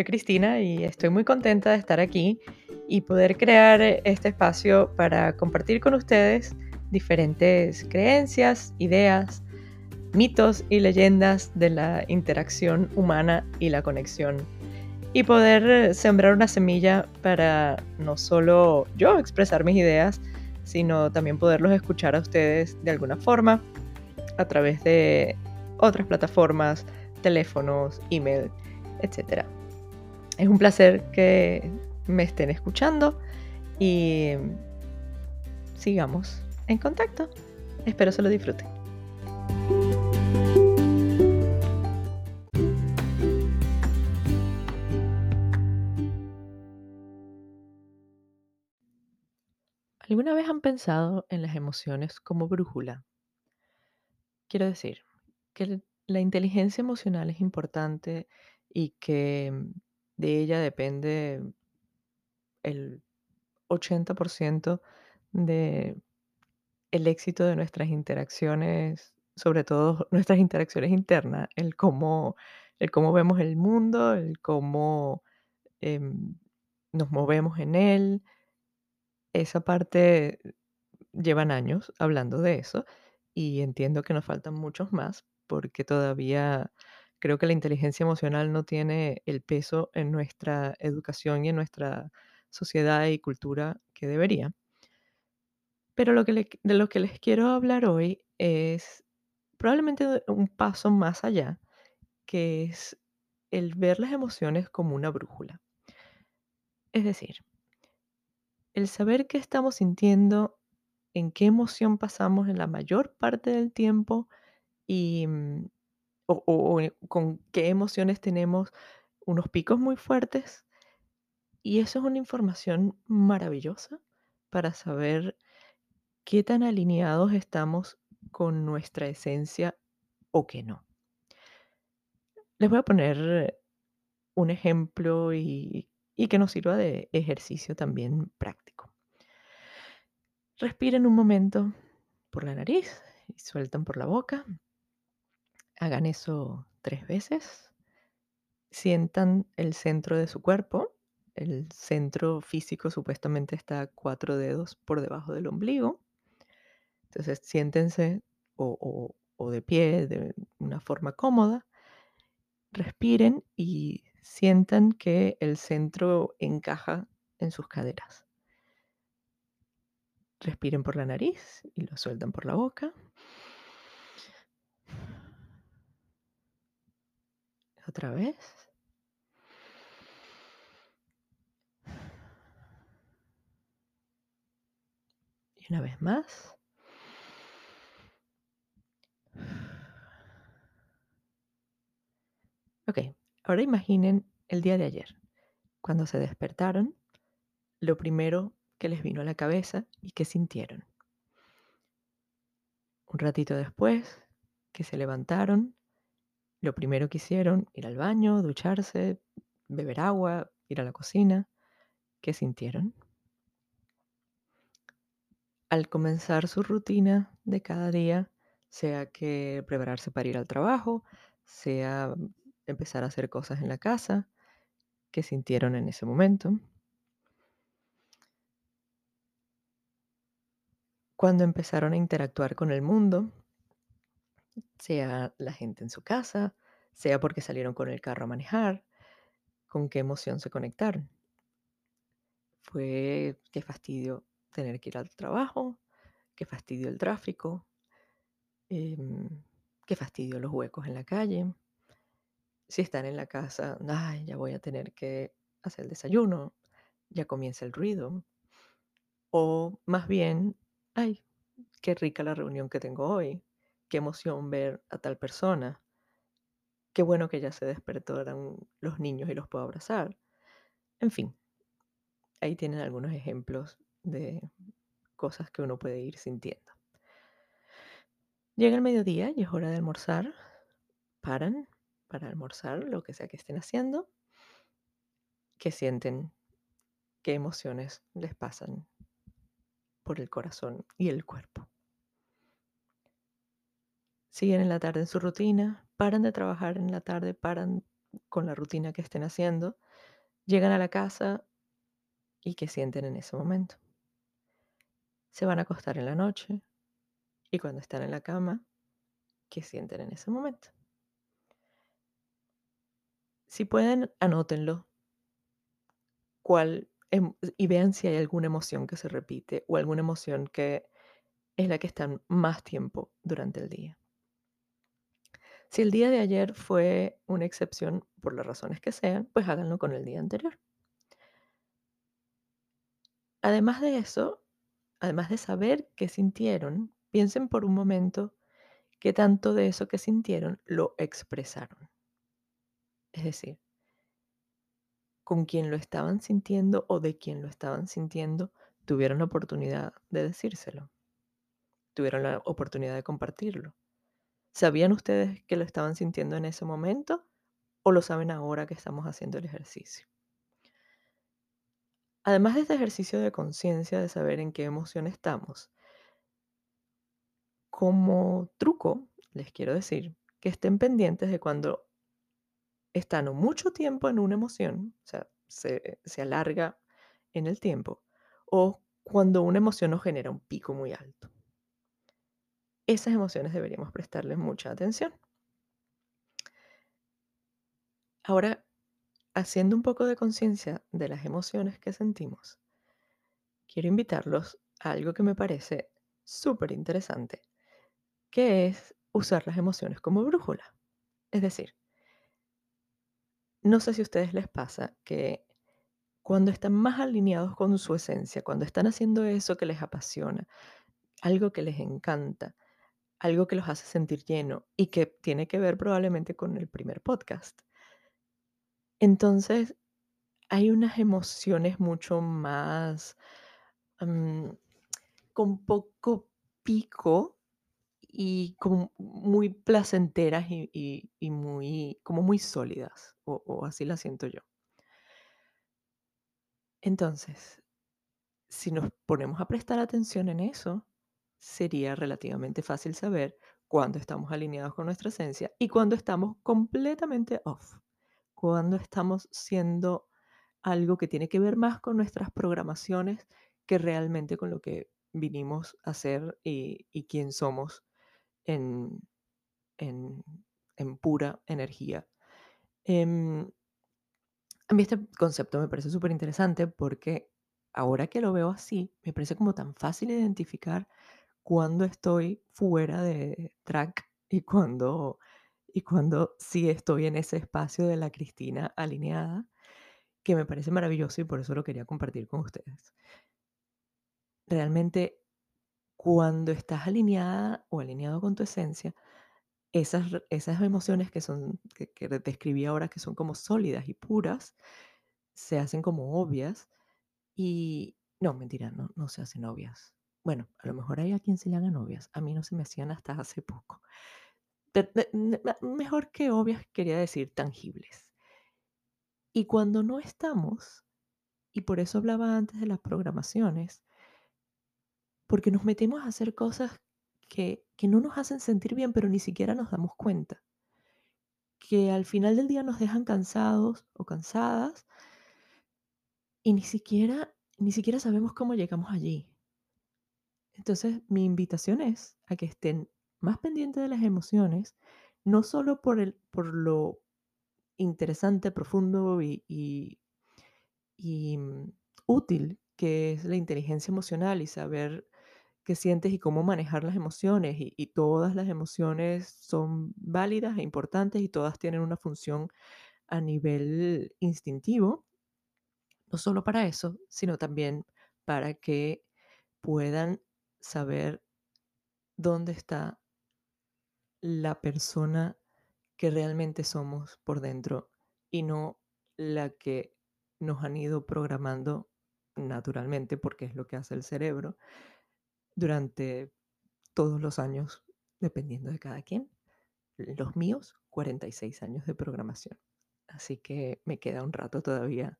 soy Cristina y estoy muy contenta de estar aquí y poder crear este espacio para compartir con ustedes diferentes creencias, ideas, mitos y leyendas de la interacción humana y la conexión. Y poder sembrar una semilla para no solo yo expresar mis ideas, sino también poderlos escuchar a ustedes de alguna forma a través de otras plataformas, teléfonos, email, etc. Es un placer que me estén escuchando y sigamos en contacto. Espero se lo disfruten. ¿Alguna vez han pensado en las emociones como brújula? Quiero decir que la inteligencia emocional es importante y que de ella depende el 80% de el éxito de nuestras interacciones, sobre todo nuestras interacciones internas, el cómo, el cómo vemos el mundo, el cómo em, nos movemos en él. Esa parte llevan años hablando de eso y entiendo que nos faltan muchos más porque todavía creo que la inteligencia emocional no tiene el peso en nuestra educación y en nuestra sociedad y cultura que debería. Pero lo que de lo que les quiero hablar hoy es probablemente un paso más allá, que es el ver las emociones como una brújula. Es decir, el saber qué estamos sintiendo en qué emoción pasamos en la mayor parte del tiempo y o, con qué emociones tenemos unos picos muy fuertes. Y eso es una información maravillosa para saber qué tan alineados estamos con nuestra esencia o qué no. Les voy a poner un ejemplo y que nos sirva de ejercicio también práctico. Respiren un momento por la nariz y sueltan por la boca. Hagan eso tres veces. Sientan el centro de su cuerpo. El centro físico supuestamente está cuatro dedos por debajo del ombligo. Entonces siéntense o, de pie de una forma cómoda. Respiren y sientan que el centro encaja en sus caderas. Respiren por la nariz y lo sueltan por la boca. Otra vez. Y una vez más. Ok, ahora imaginen el día de ayer, cuando se despertaron, lo primero que les vino a la cabeza y que sintieron. Un ratito después, que se levantaron, lo primero que hicieron, ir al baño, ducharse, beber agua, ir a la cocina, ¿qué sintieron? Al comenzar su rutina de cada día, sea que prepararse para ir al trabajo, sea empezar a hacer cosas en la casa, ¿qué sintieron en ese momento? cuando empezaron a interactuar con el mundo, sea la gente en su casa, sea porque salieron con el carro a manejar, con qué emoción se conectaron. Fue qué fastidio tener que ir al trabajo, qué fastidio el tráfico, em, qué fastidio los huecos en la calle. Si están en la casa, ay, ya voy a tener que hacer el desayuno, ya comienza el ruido. O más bien ay, qué rica la reunión que tengo hoy, qué emoción ver a tal persona, qué bueno que ya se despertaron los niños y los puedo abrazar. En fin, ahí tienen algunos ejemplos de cosas que uno puede ir sintiendo. Llega el mediodía y es hora de almorzar. Paran para almorzar, lo que sea que estén haciendo. ¿Qué sienten? ¿Qué emociones les pasan por el corazón y el cuerpo. Siguen en la tarde en su rutina, paran de trabajar en la tarde, paran con la rutina que estén haciendo Llegan a la casa y qué sienten en ese momento. Se van a acostar en la noche y cuando están en la cama, ¿qué sienten en ese momento? Si pueden, anótenlo. ¿Cuál em- y vean si hay alguna emoción que se repite o alguna emoción que es la que están más tiempo durante el día. Si el día de ayer fue una excepción por las razones que sean, pues háganlo con el día anterior. Además de eso, además de saber qué sintieron, piensen por un momento qué tanto de eso que sintieron lo expresaron. Es decir, con quién lo estaban sintiendo o de quién lo estaban sintiendo, tuvieron la oportunidad de decírselo, tuvieron la oportunidad de compartirlo. ¿Sabían ustedes que lo estaban sintiendo en ese momento o lo saben ahora que estamos haciendo el ejercicio? Además de este ejercicio de conciencia de saber en qué emoción estamos, como truco les quiero decir que estén pendientes de cuando están mucho tiempo en una emoción, o sea, se, se alarga en el tiempo, o cuando una emoción nos genera un pico muy alto. Esas emociones deberíamos prestarles mucha atención. Ahora, haciendo un poco de conciencia de las emociones que sentimos, quiero invitarlos a algo que me parece súper interesante, que es usar las emociones como brújula. Es decir, no sé si a ustedes les pasa que cuando están más alineados con su esencia, cuando están haciendo eso que les apasiona, algo que les encanta, algo que los hace sentir lleno y que tiene que ver probablemente con el primer podcast. Entonces, hay unas emociones mucho más mm, con poco pico y como muy placenteras y, muy, como muy sólidas, o, o así las siento yo. Entonces, si nos ponemos a prestar atención en eso, sería relativamente fácil saber cuándo estamos alineados con nuestra esencia y cuándo estamos completamente off, cuándo estamos siendo algo que tiene que ver más con nuestras programaciones que realmente con lo que vinimos a ser y, y quién somos en, en, en pura energía. Em, a mí este concepto me parece súper interesante porque ahora que lo veo así, me parece como tan fácil identificar cuando estoy fuera de track y cuando, y cuando sí estoy en ese espacio de la Cristina alineada, que me parece maravilloso y por eso lo quería compartir con ustedes. Realmente, cuando estás alineada o alineado con tu esencia, esas, esas emociones que son, que describí ahora, que son como sólidas y puras, se hacen como obvias y, no, mentira, no, no se hacen obvias. Bueno, a lo mejor hay a quien se le hagan obvias. A mí no se me hacían hasta hace poco. Mejor que obvias, quería decir tangibles. Y cuando no estamos, y por eso hablaba antes de las programaciones, porque nos metemos a hacer cosas que, que no nos hacen sentir bien, pero ni siquiera nos damos cuenta, que al final del día nos dejan cansados o cansadas y ni siquiera, ni siquiera sabemos cómo llegamos allí. Entonces, mi invitación es a que estén más pendientes de las emociones, no solo por, el, por lo interesante, profundo y, y- mm, útil que es la inteligencia emocional y saber qué sientes y cómo manejar las emociones. Y todas las emociones son válidas e importantes y todas tienen una función a nivel instintivo, no solo para eso, sino también para que puedan saber dónde está la persona que realmente somos por dentro y no la que nos han ido programando naturalmente, porque es lo que hace el cerebro durante todos los años, dependiendo de cada quien. Los míos, 46 años de programación. Así que me queda un rato todavía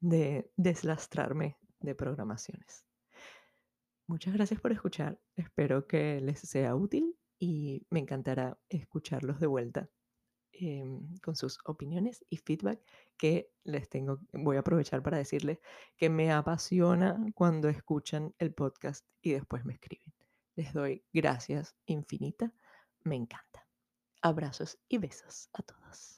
de deslastrarme de programaciones. Muchas gracias por escuchar. Espero que les sea útil y me encantará escucharlos de vuelta em, con sus opiniones y feedback que les tengo. Voy a aprovechar para decirles que me apasiona cuando escuchan el podcast y después me escriben. Les doy gracias infinita. Me encanta. Abrazos y besos a todos.